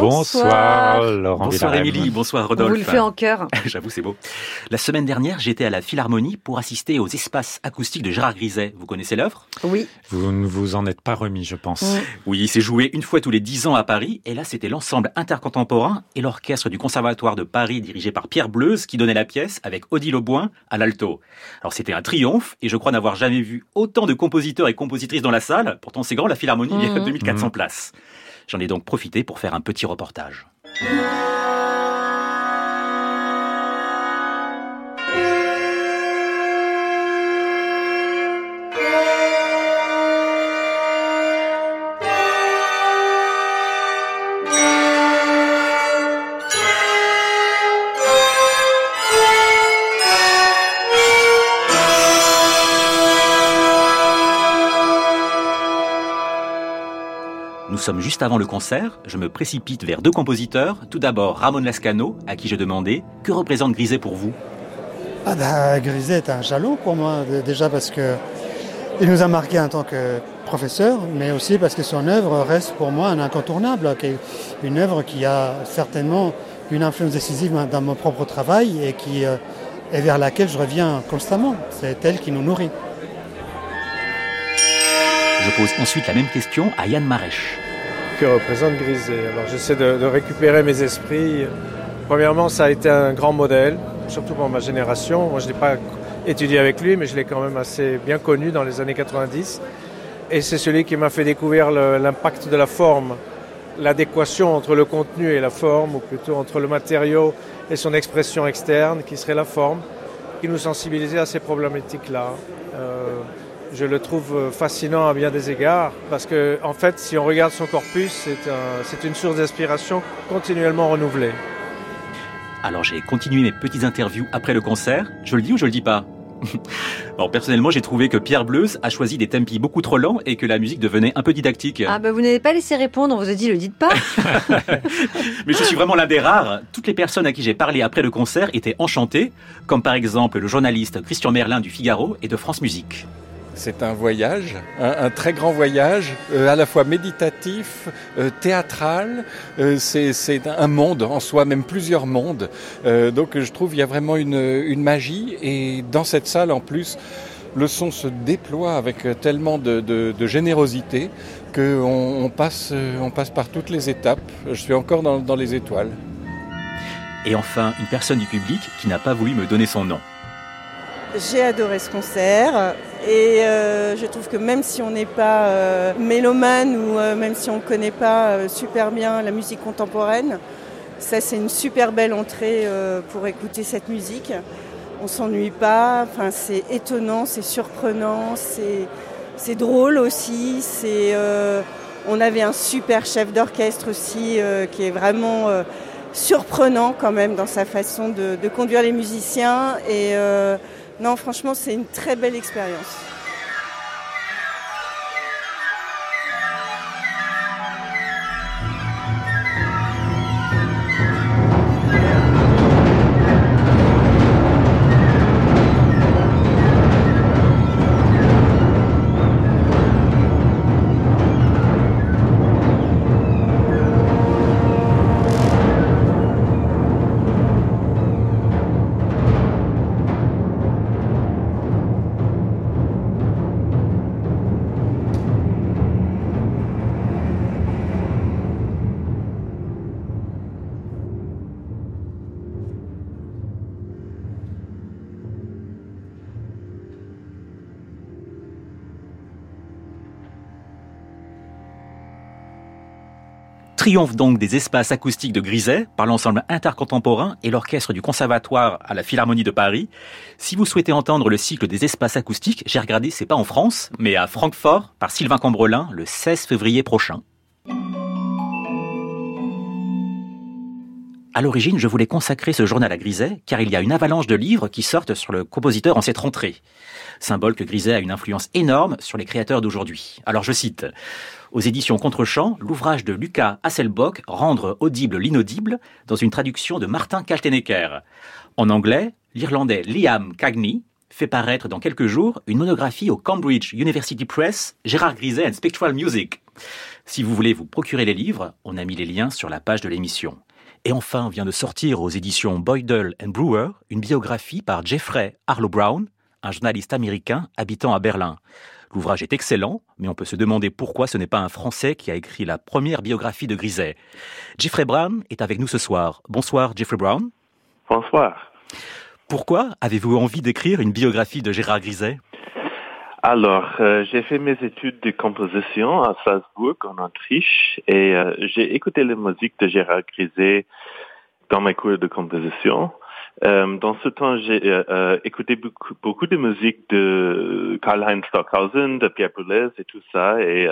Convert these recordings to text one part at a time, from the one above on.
Bonsoir, Laurent Bonsoir Émilie, bonsoir Rodolphe. On vous le fait en cœur. J'avoue, c'est beau. La semaine dernière, j'étais à la Philharmonie pour assister aux espaces acoustiques de Gérard Griset. Vous connaissez l'œuvre? Oui. Vous ne vous en êtes pas remis, je pense. Oui, c'est joué une fois tous les dix ans à Paris. Et là, c'était l'ensemble intercontemporain et l'orchestre du Conservatoire de Paris dirigé par Pierre Bleuze qui donnait la pièce avec Odile Auboin à l'alto. Alors c'était un triomphe et je crois n'avoir jamais vu autant de compositeurs et compositrices dans la salle. Pourtant, c'est grand, la Philharmonie, il y a Mhm. 2400 Mhm. places. J'en ai donc profité pour faire un petit reportage. Nous sommes juste avant le concert, je me précipite vers deux compositeurs. Tout d'abord Ramon Lascano, à qui j'ai demandé que représente Griset pour vous? Ah bah, Griset est un jalon pour moi, déjà parce que il nous a marqué en tant que professeur, mais aussi parce que son œuvre reste pour moi un incontournable, une œuvre qui a certainement une influence décisive dans mon propre travail et qui euh, est vers laquelle je reviens constamment. C'est elle qui nous nourrit. Je pose ensuite la même question à Yann Marèche. Que représente Griset. Alors j'essaie de, récupérer mes esprits. Premièrement, ça a été un grand modèle, surtout pour ma génération. Moi, je n'ai pas étudié avec lui, mais je l'ai quand même assez bien connu dans les années 90. Et c'est celui qui m'a fait découvrir l'impact de la forme, l'adéquation entre le contenu et la forme, ou plutôt entre le matériau et son expression externe, qui serait la forme, qui nous sensibilisait à ces problématiques-là. Euh, je le trouve fascinant à bien des égards parce que, en fait, si on regarde son corpus, c'est un- c'est une source d'inspiration continuellement renouvelée. Alors j'ai continué mes petites interviews après le concert. Je le dis ou je le dis pas? Alors personnellement, j'ai trouvé que Pierre Bleuze a choisi des tempi beaucoup trop lents et que la musique devenait un peu didactique. Ah bah vous n'avez pas laissé répondre, on vous a dit le dites pas. Mais je suis vraiment l'un des rares. Toutes les personnes à qui j'ai parlé après le concert étaient enchantées, comme par exemple le journaliste Christian Merlin du Figaro et de France Musique. C'est un voyage, un, très grand voyage, euh, à la fois méditatif, euh, théâtral. euh, c'est un monde en soi, même plusieurs mondes. Donc je trouve il y a vraiment une, magie. Et dans cette salle, en plus, le son se déploie avec tellement de, générosité qu'on on passe, par toutes les étapes. Je suis encore dans les étoiles. Et enfin, une personne du public qui n'a pas voulu me donner son nom. J'ai adoré ce concert et euh, je trouve que même si on n'est pas euh, mélomane ou euh, même si on ne connaît pas euh, super bien la musique contemporaine, ça c'est une super belle entrée euh, pour écouter cette musique. On s'ennuie pas, enfin, c'est étonnant, c'est surprenant, c'est drôle aussi. Euh, on avait un super chef d'orchestre aussi qui est vraiment surprenant quand même dans sa façon de, de conduire les musiciens et non, franchement, c'est une très belle expérience. Triomphe donc des espaces acoustiques de Griset par l'ensemble intercontemporain et l'orchestre du Conservatoire à la Philharmonie de Paris. Si vous souhaitez entendre le cycle des espaces acoustiques, j'ai regardé, c'est pas en France, mais à Francfort par Sylvain Cambrelin le 16 février prochain. À l'origine, je voulais consacrer ce journal à Griset, car il y a une avalanche de livres qui sortent sur le compositeur en cette rentrée. Symbole que Griset a une influence énorme sur les créateurs d'aujourd'hui. Alors je cite, aux éditions Contrechamp, l'ouvrage de Lucas Hasselbock, Rendre audible l'inaudible, dans une traduction de Martin Kaltenecker. En anglais, l'Irlandais Liam Cagney fait paraître dans quelques jours une monographie au Cambridge University Press, Gérard Griset and Spectral Music. Si vous voulez vous procurer les livres, on a mis les liens sur la page de l'émission. Et enfin, vient de sortir aux éditions Boydell and Brewer une biographie par Jeffrey Harlow Brown, un journaliste américain habitant à Berlin. L'ouvrage est excellent, mais on peut se demander pourquoi ce n'est pas un Français qui a écrit la première biographie de Griset. Jeffrey Brown est avec nous ce soir. Bonsoir Jeffrey Brown. Bonsoir. Pourquoi avez-vous envie d'écrire une biographie de Gérard Griset? Alors, euh, j'ai fait mes études de composition à Salzbourg, en Autriche, et euh, j'ai écouté la musique de Gérard Griset dans mes cours de composition. Euh, dans ce temps, j'ai écouté beaucoup, beaucoup, de musique de Karl-Heinz Stockhausen, de Pierre Boulez et tout ça, et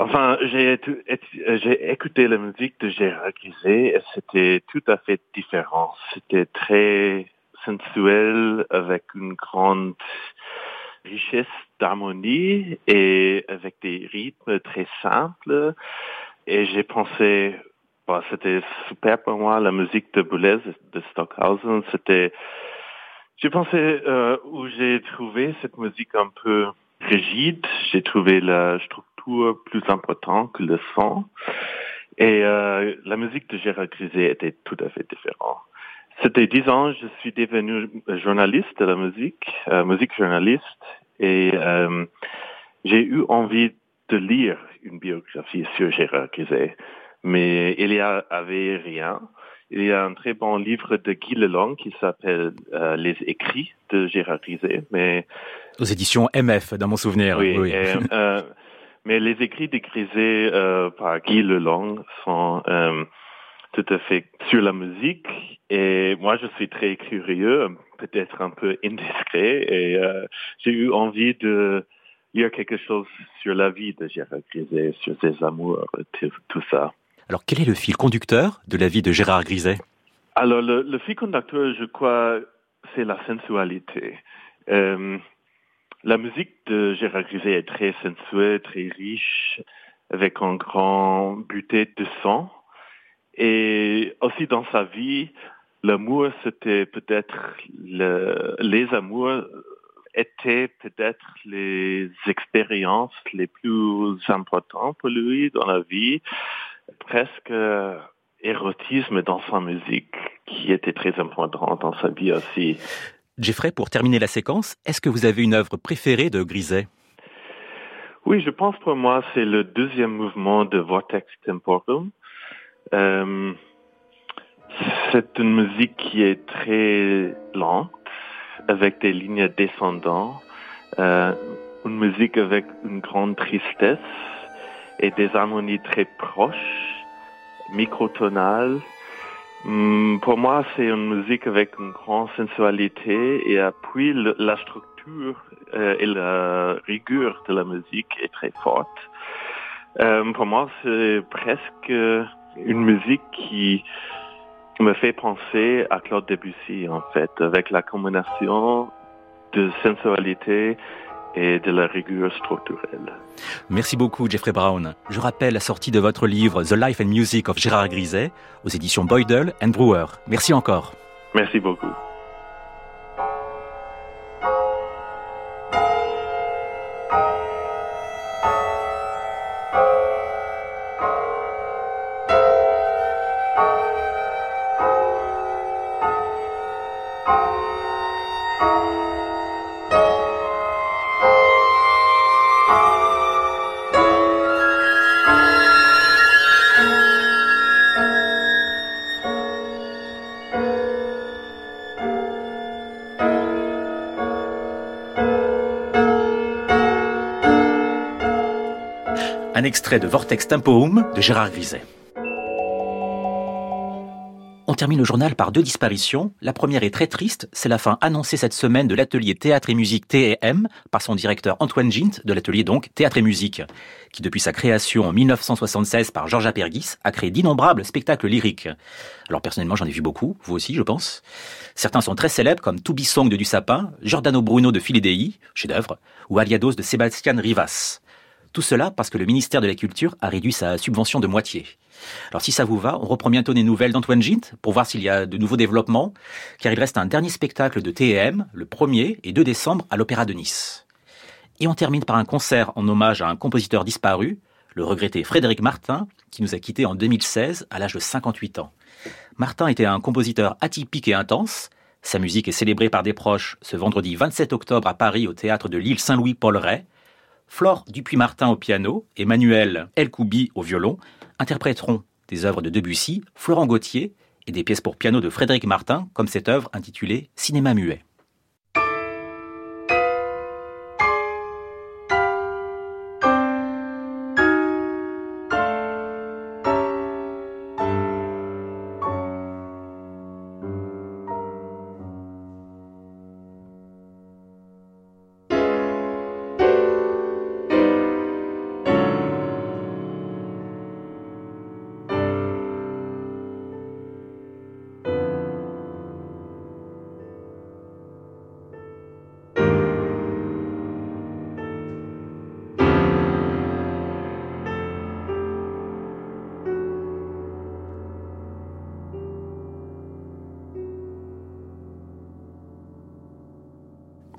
enfin, j'ai écouté la musique de Gérard Griset et c'était tout à fait différent. C'était très sensuel, avec une grande richesse d'harmonie et avec des rythmes très simples. Et j'ai pensé, bah, c'était super pour moi, la musique de Boulez, de Stockhausen, c'était, j'ai pensé euh, où j'ai trouvé cette musique un peu rigide, j'ai trouvé la structure plus importante que le son. Et euh, la musique de Gérard Griset était tout à fait différente. C'était dix ans, je suis devenu journaliste de la musique, euh, musique journaliste, et euh, j'ai eu envie de lire une biographie sur Gérard Griset, mais il y avait rien. Il y a un très bon livre de Guy Lelong qui s'appelle euh, Les écrits de Gérard Griset, mais aux éditions MF, dans mon souvenir. Oui. oui. mais les écrits de Griset par Guy Lelong sont tout à fait sur la musique. Et moi, je suis très curieux, peut-être un peu indiscret, et euh, j'ai eu envie de lire quelque chose sur la vie de Gérard Griset, sur ses amours, tout ça. Alors, quel est le fil conducteur de la vie de Gérard Griset? Alors, le, fil conducteur, je crois, c'est la sensualité. Euh, la musique de Gérard Griset est très sensuelle, très riche, avec un grand buté de son. Et aussi dans sa vie, l'amour, c'était peut-être le, les amours étaient peut-être les expériences les plus importantes pour lui dans la vie, presque érotisme dans sa musique, qui était très important dans sa vie aussi. Jeffrey, pour terminer la séquence, est-ce que vous avez une œuvre préférée de Griset? Oui, je pense pour moi c'est le deuxième mouvement de Vortex Temporum. Euh, c'est une musique qui est très lente, avec des lignes descendantes, euh, une musique avec une grande tristesse et des harmonies très proches, microtonales. Hmm, pour moi, c'est une musique avec une grande sensualité et puis la structure euh, et la rigueur de la musique est très forte. Euh, pour moi, c'est presque une musique qui me fait penser à Claude Debussy, en fait, avec la combinaison de sensualité et de la rigueur structurelle. Merci beaucoup, Jeffrey Brown. Je rappelle la sortie de votre livre The Life and Music of Gérard Griset aux éditions Boydell and Brewer. Merci encore. Merci beaucoup. Un extrait de Vortex Tempoum de Gérard Griset. On termine le journal par deux disparitions. La première est très triste, c'est la fin annoncée cette semaine de l'atelier théâtre et musique T&M par son directeur Antoine Gint de l'atelier donc Théâtre et musique, qui depuis sa création en 1976 par Georges Apergis a créé d'innombrables spectacles lyriques. Alors personnellement j'en ai vu beaucoup, vous aussi je pense. Certains sont très célèbres comme To Song de Du Sapin, Giordano Bruno de Filidei, chef-d'œuvre, ou Aliados de Sébastien Rivas. Tout cela parce que le ministère de la Culture a réduit sa subvention de moitié. Alors si ça vous va, on reprend bientôt des nouvelles d'Antoine Gint pour voir s'il y a de nouveaux développements, car il reste un dernier spectacle de TM, le 1er et 2 décembre à l'Opéra de Nice. Et on termine par un concert en hommage à un compositeur disparu, le regretté Frédéric Martin, qui nous a quittés en 2016 à l'âge de 58 ans. Martin était un compositeur atypique et intense. Sa musique est célébrée par des proches ce vendredi 27 octobre à Paris au théâtre de l'île Saint-Louis Paul Ray. Flore Dupuis-Martin au piano, Emmanuel Elkoubi au violon interpréteront des œuvres de Debussy, Florent Gauthier et des pièces pour piano de Frédéric Martin, comme cette œuvre intitulée Cinéma muet.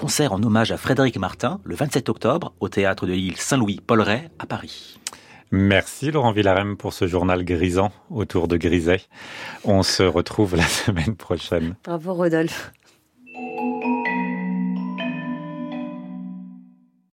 Concert en hommage à Frédéric Martin le 27 octobre au théâtre de l'île Saint-Louis Paul Ray à Paris. Merci Laurent Villarem pour ce journal grisant autour de Griset. On se retrouve la semaine prochaine. Bravo Rodolphe.